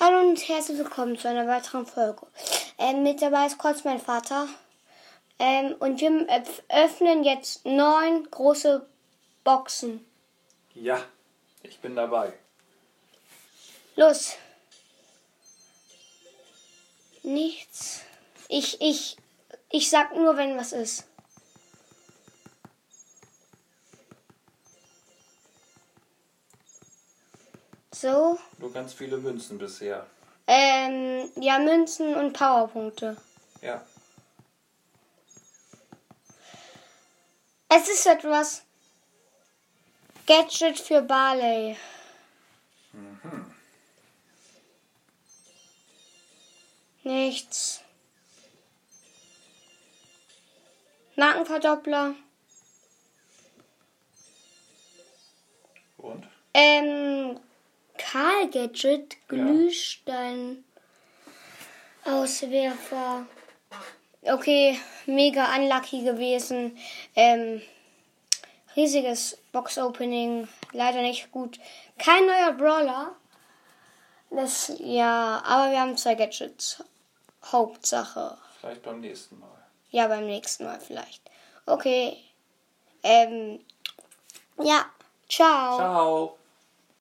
Hallo und herzlich willkommen zu einer weiteren Folge. Ähm, mit dabei ist kurz mein Vater. Ähm, und wir öff- öffnen jetzt neun große Boxen. Ja, ich bin dabei. Los. Nichts. Ich, ich, ich sag nur, wenn was ist. So. Nur ganz viele Münzen bisher. Ähm, ja, Münzen und Powerpunkte. Ja. Es ist etwas. Gadget für Barley. Nichts. Markenverdoppler. Und? Ähm, Karl Gadget, Glühstein, Auswerfer. Okay, mega unlucky gewesen. Ähm, riesiges Box-Opening, leider nicht gut. Kein neuer Brawler. Das, ja, aber wir haben zwei Gadgets. Hauptsache. Vielleicht beim nächsten Mal. Ja, beim nächsten Mal vielleicht. Okay. Ähm, ja, ciao. Ciao.